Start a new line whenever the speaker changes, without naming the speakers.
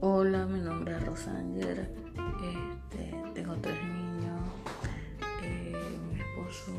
Hola, mi nombre es Rosanger. Este, tengo tres niños. Eh, mi esposo